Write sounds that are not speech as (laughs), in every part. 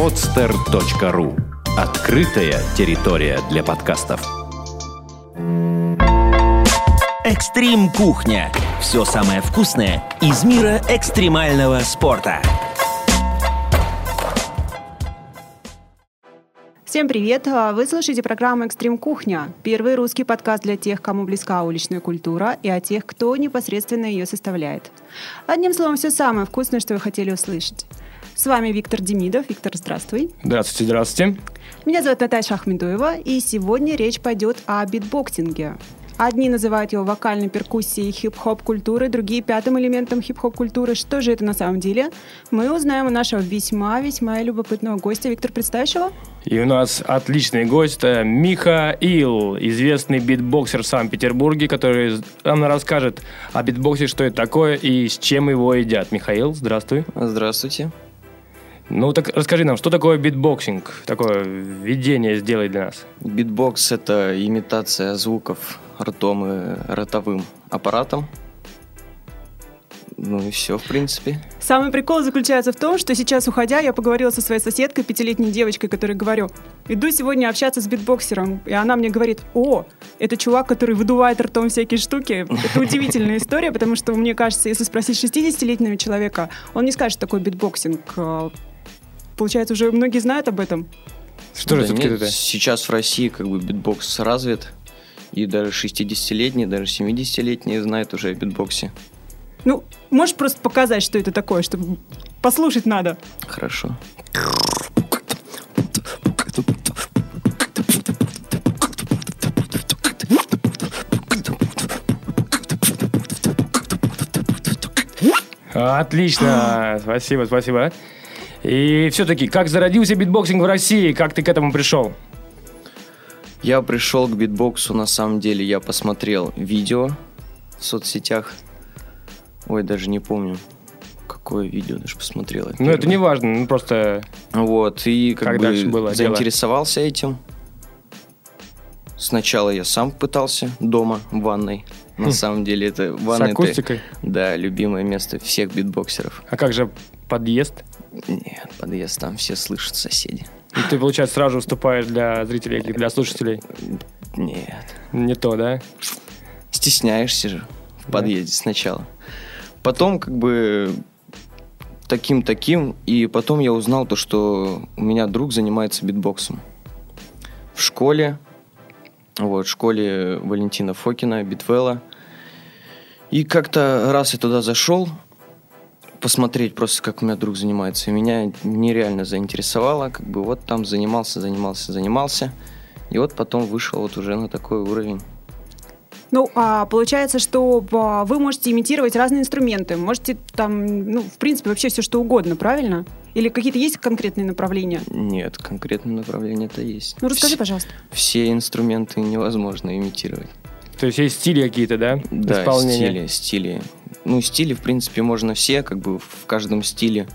podster.ru Открытая территория для подкастов. Экстрим кухня. Все самое вкусное из мира экстремального спорта. Всем привет! Вы слушаете программу «Экстрим Кухня» — первый русский подкаст для тех, кому близка уличная культура, и о тех, кто непосредственно ее составляет. Одним словом, все самое вкусное, что вы хотели услышать. С вами Виктор Демидов. Виктор, здравствуй. Здравствуйте, здравствуйте. Меня зовут Наташа Ахмедуева, и сегодня речь пойдет о битбоксинге. Одни называют его вокальной перкуссией хип-хоп культуры, другие пятым элементом хип-хоп культуры. Что же это на самом деле? Мы узнаем у нашего весьма-весьма любопытного гостя. Виктор, представишь его? И у нас отличный гость э, Михаил, известный битбоксер в Санкт-Петербурге, который нам расскажет о битбоксе, что это такое и с чем его едят. Михаил, здравствуй. Здравствуйте. Ну так расскажи нам, что такое битбоксинг? Такое введение сделай для нас. Битбокс – это имитация звуков ртом и ротовым аппаратом. Ну и все, в принципе. Самый прикол заключается в том, что сейчас, уходя, я поговорила со своей соседкой, пятилетней девочкой, которой говорю, иду сегодня общаться с битбоксером. И она мне говорит, о, это чувак, который выдувает ртом всякие штуки. Это удивительная история, потому что, мне кажется, если спросить 60-летнего человека, он не скажет, что такое битбоксинг. Получается, уже многие знают об этом. Что же Да все-таки нет, это? Сейчас в России как бы битбокс развит. И даже 60-летние, даже 70-летние знают уже о битбоксе. Ну, можешь просто показать, что это такое, чтобы послушать надо. Хорошо. Отлично, спасибо, спасибо. И все-таки, как зародился битбоксинг в России? Как ты к этому пришел? Я пришел к битбоксу, на самом деле, я посмотрел видео в соцсетях. Ой, даже не помню, какое видео даже посмотрел. я Ну, это не важно, ну просто... Вот, и как, Как бы было дело? заинтересовался этим. Сначала я сам пытался дома, в ванной. На Хм. самом деле это С ванна это, акустикой. да, любимое место всех битбоксеров. А как же подъезд? Подъезд там все слышат соседи. Ну, ты, получается, сразу выступаешь для зрителей или для слушателей. Нет, Не то, да? стесняешься же в Да. подъезде сначала. Потом как бы таким-таким, и потом я узнал то, что у меня друг занимается битбоксом. В школе, вот, в школе Валентина Фокина, Битвелла. И как-то раз я туда зашел, посмотреть просто, как у меня друг занимается. И меня нереально заинтересовало, как бы вот там занимался, занимался, занимался. И вот потом вышел вот уже на такой уровень. Ну, а получается, что а, вы можете имитировать разные инструменты. Можете там, ну, в принципе, вообще все что угодно, правильно? Или какие-то есть конкретные направления? Нет, конкретное направление это есть. Ну, расскажи, Вс- пожалуйста. Все инструменты невозможно имитировать. То есть есть стили какие-то, да? Да, Исполнения? стили, стили. Ну, стили, в принципе, можно все, как бы в каждом стиле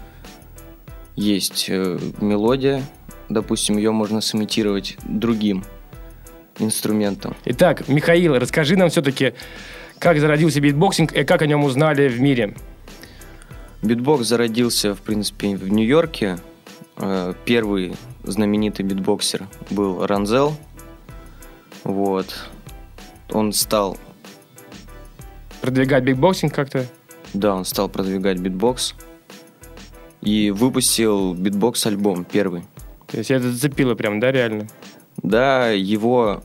есть э, мелодия, допустим, ее можно сымитировать другим инструментом. Итак, Михаил, расскажи нам все-таки, как зародился битбоксинг и как о нем узнали в мире. Битбокс зародился, в принципе, в Нью-Йорке. Э, Первый знаменитый битбоксер был Rahzel. Вот. Он стал Продвигать битбоксинг как-то? Да, он стал продвигать битбокс и выпустил битбокс-альбом первый. То есть это зацепило прям, да, реально? Да, его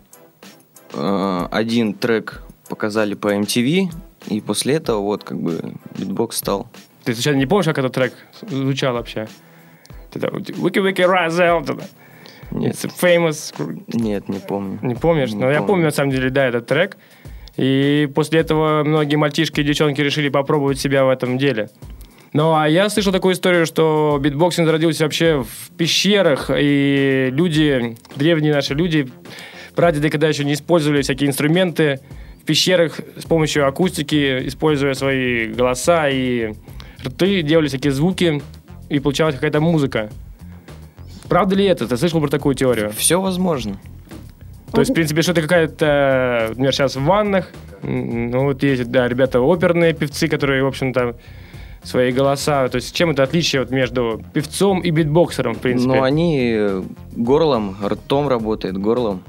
э, один трек показали по MTV, и после этого вот как бы битбокс стал. Ты случайно не помнишь, как этот трек звучал вообще? Wiki Wiki Rahzel. Нет, It's famous. нет, не помню. Не помнишь? Не Но я помню. помню, на самом деле, да, этот трек. И после этого многие мальчишки и девчонки решили попробовать себя в этом деле. Ну, а я слышал такую историю, что битбоксинг зародился вообще в пещерах, и люди, древние наши люди, прадеды, когда еще не использовали всякие инструменты, в пещерах с помощью акустики, используя свои голоса и рты, делали всякие звуки, и получалась какая-то музыка. Правда ли это? Ты слышал про такую теорию? Все возможно. То есть, в принципе, что-то какая-то, например, сейчас в ваннах, ну, вот есть, да, ребята оперные певцы, которые, в общем-то, свои голоса. То есть чем это отличие вот между певцом и битбоксером, в принципе? Ну, они э, горлом, ртом работают, горлом,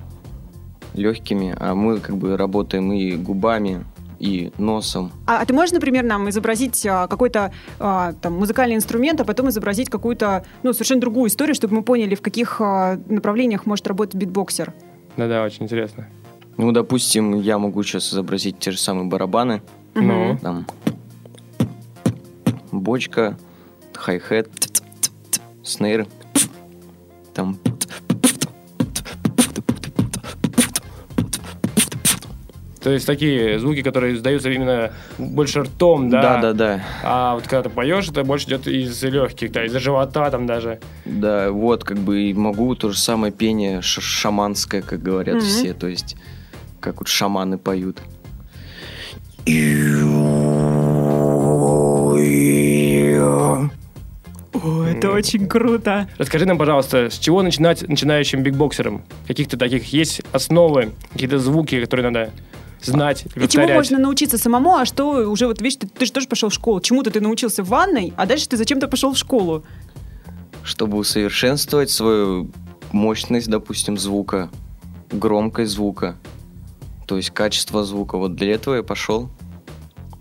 легкими, а мы как бы работаем и губами, и носом. А, а ты можешь, например, нам изобразить а, какой-то а, там музыкальный инструмент, а потом изобразить какую-то, ну, совершенно другую историю, чтобы мы поняли, в каких а, направлениях может работать битбоксер? Да-да, очень интересно. Ну, допустим, я могу сейчас изобразить те же самые барабаны. Ну, Там бочка, хай-хет, снейр. Там то есть такие звуки, которые издаются именно больше ртом, да? Да-да-да. А вот когда ты поешь, это больше идет из легких, да, из живота там даже. Да, вот как бы и могу то же самое пение ш- шаманское, как говорят Мгм. все, то есть как вот шаманы поют. О, это очень круто. Расскажи нам, пожалуйста, с чего начинать начинающим бигбоксером? Каких-то таких есть основы, какие-то звуки, которые надо знать, И чему повторять? можно научиться самому, а что уже вот, видишь, ты, ты же тоже пошел в школу. Чему-то ты научился в ванной, а дальше ты зачем-то пошел в школу. Чтобы усовершенствовать свою мощность, допустим, звука, громкость звука, то есть качество звука. Вот для этого я пошел.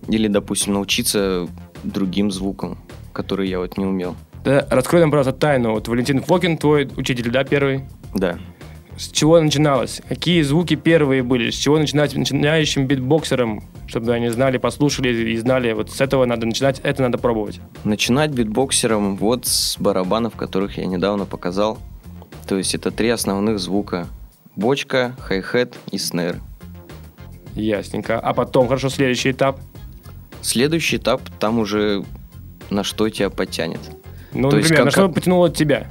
Или, допустим, научиться другим звукам, которые я вот не умел. Да, раскрой нам, пожалуйста, тайну. Вот Валентин Фокин, твой учитель, да, первый? Да. С чего начиналось? Какие звуки первые были? С чего начинать начинающим битбоксером? Чтобы они знали, послушали и знали, вот с этого надо начинать, это надо пробовать. Начинать битбоксером вот с барабанов, которых я недавно показал. То есть это три основных звука. Бочка, хай-хет и снэр. Ясненько. А потом, хорошо, следующий этап. Следующий этап, там уже на что тебя потянет. Ну, То есть например, на как- что потянуло тебя?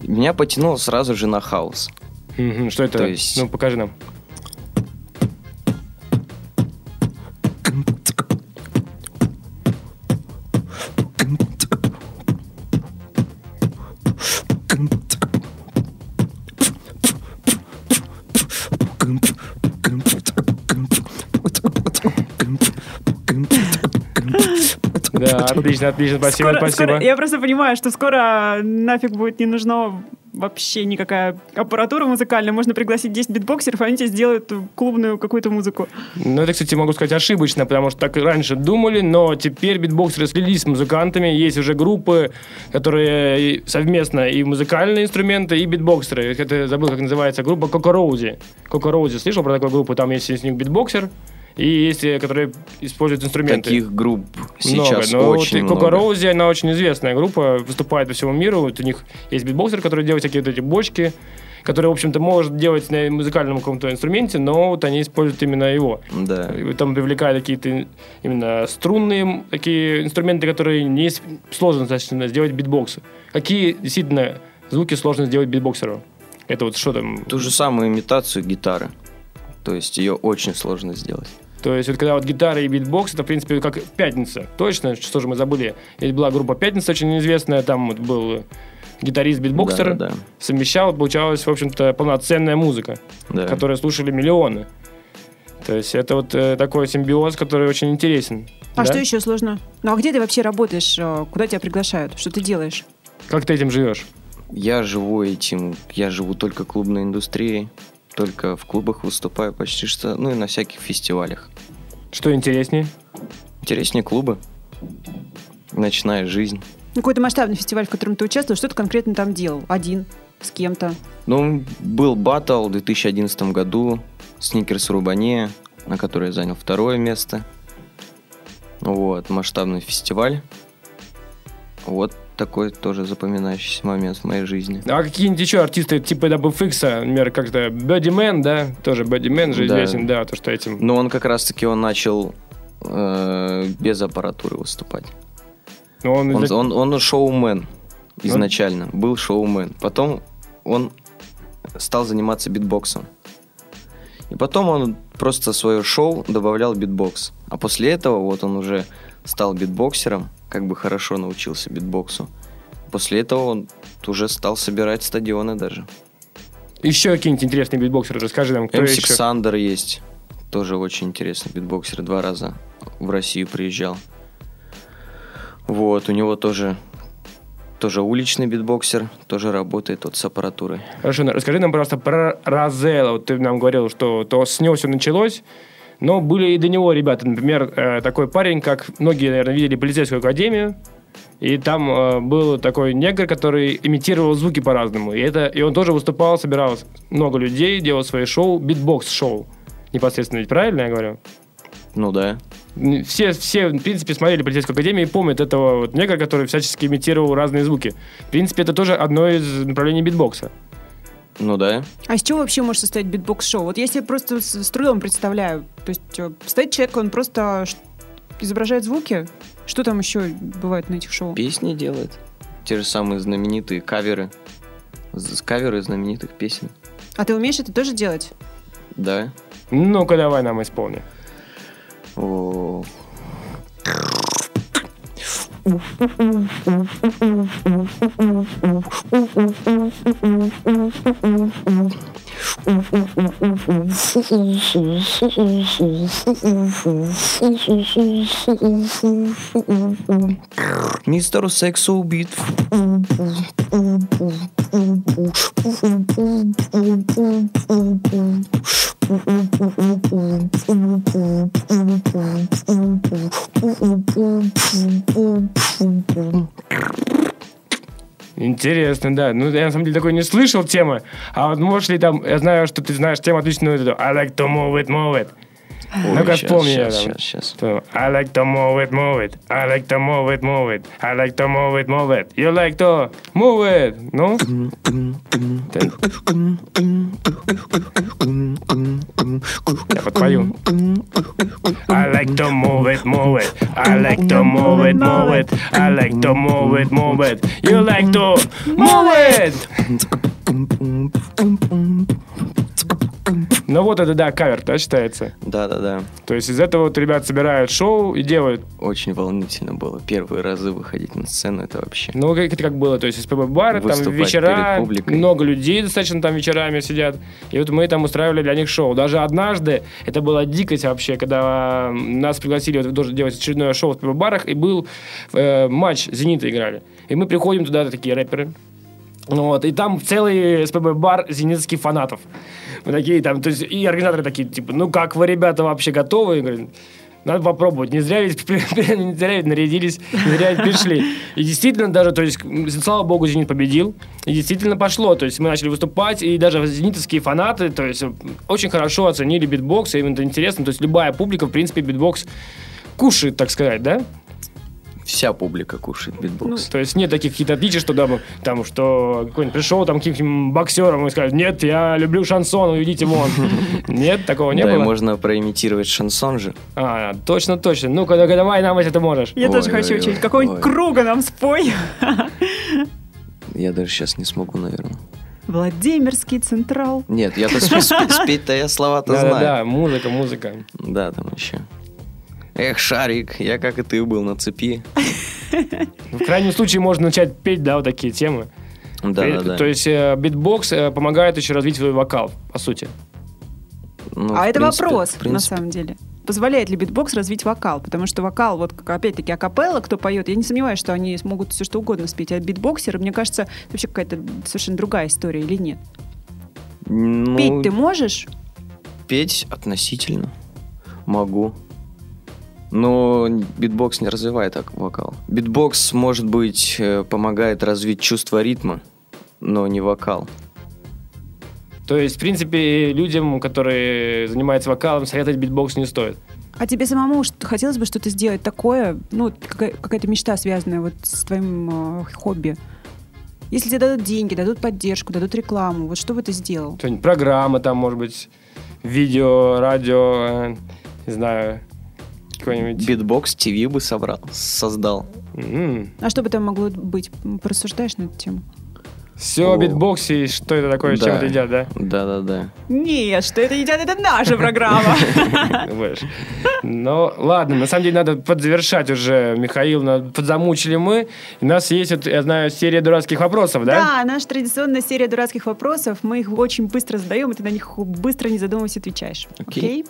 Меня потянуло сразу же на хаос. Мгм, Что это? То есть- Ну, покажи нам. Да, отлично, отлично, спасибо, Скоро- спасибо. скоро- я просто понимаю, что скоро нафиг будет не нужно вообще никакая аппаратура музыкальная. Можно пригласить 10 битбоксеров, они тебе сделают клубную какую-то музыку. Ну, это, кстати, могу сказать ошибочно, потому что так раньше думали, но теперь битбоксеры слились с музыкантами. Есть уже группы, которые совместно и музыкальные инструменты, и битбоксеры. Это забыл, как называется группа Кокороузи. Кокороузи, слышал про такую группу? Там есть из них битбоксер, и есть, э, которые используют инструменты. Таких групп сейчас много. Но очень вот много. Роузи, она очень известная группа, выступает по всему миру. Вот у них есть битбоксер, который делает всякие вот эти бочки, которые, в общем-то, может делать на музыкальном каком-то инструменте, но вот они используют именно его. Да. И Там привлекают какие-то именно струнные такие инструменты, которые не сложно достаточно сделать битбоксы. Какие действительно звуки сложно сделать битбоксеру? Это вот что там? Ту же самую имитацию гитары. То есть ее очень сложно сделать. То есть вот когда вот гитара и битбокс, это, в принципе, как «Пятница». Точно, что же мы забыли? Есть была группа «Пятница» очень известная, там вот был гитарист-битбоксер, Да, да, совмещал, получалась, в общем-то, полноценная музыка, да. которую слушали миллионы. То есть это вот э, такой симбиоз, который очень интересен. А да? что еще сложно? Ну а где ты вообще работаешь? Э, Куда тебя приглашают? Что ты делаешь? Как ты этим живешь? Я живу этим, я живу только клубной индустрией, только в клубах выступаю почти что, ну и на всяких фестивалях. Что интереснее? Интереснее клубы, ночная жизнь. Ну, Какой-то масштабный фестиваль, в котором ты участвовал, что ты конкретно там делал? Один? С кем-то? Ну, был батл в 2011 году, Сникерс Рубане, на который я занял второе место. Вот, масштабный фестиваль. Вот такой тоже запоминающийся момент в моей жизни. А какие-нибудь еще артисты типа WFX, например, как-то Бэдди да? Тоже Бэдди же Да. известен, да, то, что этим... Но он как раз-таки он начал э, без аппаратуры выступать. Ну, он, Он, он, он шоумен изначально, был шоумен. Потом он стал заниматься битбоксом. И потом он просто свое шоу добавлял битбокс. А после этого вот он уже стал битбоксером, как бы хорошо научился битбоксу. После этого он уже стал собирать стадионы даже. Еще какие-нибудь интересные битбоксеры, расскажи нам, кто MC еще? Xander есть. Тоже очень интересный битбоксер. Два раза в Россию приезжал. Вот, у него тоже, тоже уличный битбоксер, тоже работает вот с аппаратурой. Хорошо, расскажи нам, пожалуйста, про Розела. Вот ты нам говорил, что то с него все началось, но были и до него ребята. Например, э, такой парень, как многие, наверное, видели полицейскую академию, и там э, был такой негр, который имитировал звуки по-разному. И, это, и он тоже выступал, собирал много людей, делал свои шоу, битбокс-шоу. Непосредственно, ведь правильно я говорю? Ну да. Все, все, в принципе, смотрели полицейскую академию и помнят этого вот негра, который всячески имитировал разные звуки. В принципе, это тоже одно из направлений битбокса. Ну да. А из чего вообще может состоять битбокс-шоу? Вот если я просто с, с трудом представляю, то есть э, стоит человек, он просто изображает звуки, что там еще бывает на этих шоу? Песни делает. Те же самые знаменитые каверы. З- Каверы знаменитых песен. А ты умеешь это тоже делать? Да. Ну-ка, давай нам исполни. О, Mister Sexo Beat. Интересно, да. Ну, я на самом деле такой не слышал темы. А вот можешь ли там... Я знаю, что ты знаешь тему отличную. I like to move it, move it. Holy no gas pomijam. To, I like to move it, move it. I like to move it, move it. I like to move it, move it. You like to move it, no? Ten. Ja. I like to move it, move it. I like to move it, move it. I like to move it, move it. You like to move it. Ну вот это, да, кавер, да, считается? Да-да-да. То есть из этого вот ребят собирают шоу и делают. Очень волнительно было. Первые разы выходить на сцену, это вообще... Ну, как это как было? То есть СПБ бары, там вечера, много людей достаточно там вечерами сидят. И вот мы там устраивали для них шоу. Даже однажды, это была дикость вообще, когда нас пригласили вот, тоже делать очередное шоу в СПБ барах, и был э, матч «Зенита» играли. И мы приходим туда, такие рэперы, ну вот, и там целый спорт-бар зенитских фанатов. Мы такие там, то есть, и организаторы такие, типа, ну как вы, ребята, вообще готовы? И говорят, надо попробовать. Не зря ведь, (laughs) не зря ведь нарядились, не зря ведь пришли. И действительно даже, то есть, слава богу, «Зенит» победил. И действительно пошло. То есть мы начали выступать, и даже зенитовские фанаты, то есть, очень хорошо оценили битбокс, и им это интересно. То есть любая публика, в принципе, битбокс кушает, так сказать, да? Вся публика кушает битбокс. То есть нет таких каких-то отличий, что да, мы- там, что какой-нибудь пришел там каким-нибудь боксером и сказал, нет, я люблю шансон, уйдите вон. (laughs) Нет, такого не да, было? можно проимитировать шансон же. А, точно, точно. Ну-ка, давай нам если ты можешь. Я тоже хочу учить. Какого-нибудь ой. Круга нам спой. Я даже сейчас не смогу, наверное. Владимирский Централ. Нет, я-то спе- спе- спеть-то я слова-то знаю. музыка, музыка. Да, там еще. Эх, Шарик, я как и ты был на цепи. В крайнем случае можно начать петь, да, вот такие темы. Да, да, да. То есть э, битбокс э, помогает еще развить свой вокал, по сути. Ну, а это принципе- вопрос, в на принципе, самом деле. Позволяет ли битбокс развить вокал? Потому что вокал, вот как, опять-таки акапелла, кто поет, я не сомневаюсь, что они смогут все что угодно спеть. А битбоксеры, мне кажется, это вообще какая-то совершенно другая история или нет? Ну, Петь ты можешь? петь относительно могу. Но битбокс не развивает так вокал. Битбокс, может быть, э, помогает развить чувство ритма, но не вокал. То есть, в принципе, людям, которые занимаются вокалом, советовать битбокс не стоит. А тебе самому что- хотелось бы что-то сделать такое, ну, какая- какая-то мечта, связанная вот с твоим э, хобби? Если тебе дадут деньги, дадут поддержку, дадут рекламу, вот что бы ты сделал? Что-нибудь, программа там, может быть, видео, радио, э, не знаю, какой-нибудь... Битбокс ТВ бы собрал, создал. М. А что бы там могло быть? Порассуждаешь на эту тему? Все о битбоксе, и что это такое, чем Да. это едят, да? Да-да-да. Нет, что это едят, это наша программа. (laughs) Ну, ладно, на самом деле надо подзавершать уже, Михаил, подзамучили мы. У нас есть, я знаю, серия дурацких вопросов, да? Да, наша традиционная серия дурацких вопросов. Мы их очень быстро задаем, и ты на них быстро, не задумываясь, отвечаешь. Окей. Окей?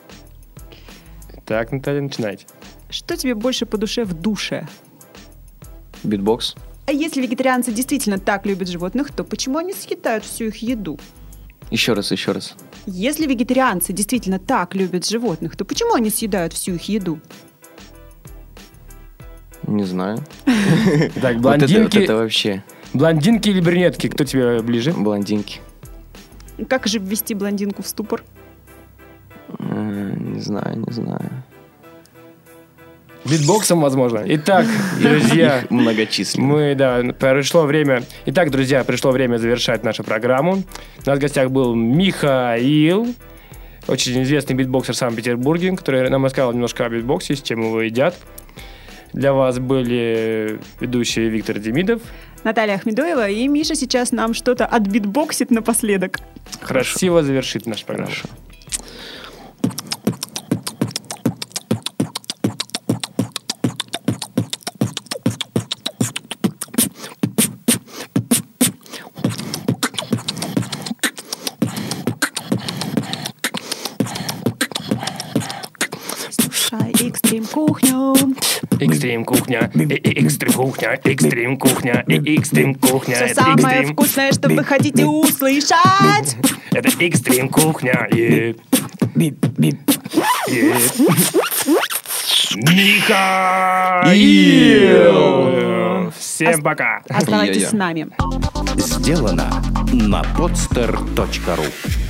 Так, Наталья, начинайте. Что тебе больше по душе в душе? Битбокс. А если вегетарианцы действительно так любят животных, то почему они съедают всю их еду? Еще раз, еще раз. Если вегетарианцы действительно так любят животных, то почему они съедают всю их еду? Не знаю. (laughs) Так, вот блондинки, это вообще блондинки или брюнетки, кто тебе ближе? блондинки. Как же ввести блондинку в ступор? Э, Не знаю, не знаю. Битбоксом, возможно. Итак, (laughs) друзья, Их многочисленно. мы, да, пришло время... Итак, друзья, пришло время завершать нашу программу. У нас в гостях был Михаил, очень известный битбоксер в Санкт-Петербурге, который нам рассказал немножко о битбоксе, с чем его едят. Для вас были ведущие Виктор Демидов. Наталья Ахмедоева и Миша сейчас нам что-то отбитбоксит напоследок. Красиво завершит нашу программу. Хорошо. Экстрим кухня, э- э- экстрим кухня, экстрим кухня, э- экстрим кухня. Все это самое экстрим. вкусное, что вы хотите услышать. Это экстрим кухня. Михаил! Всем пока! Оставайтесь Я-я. с нами. Сделано на podster.ru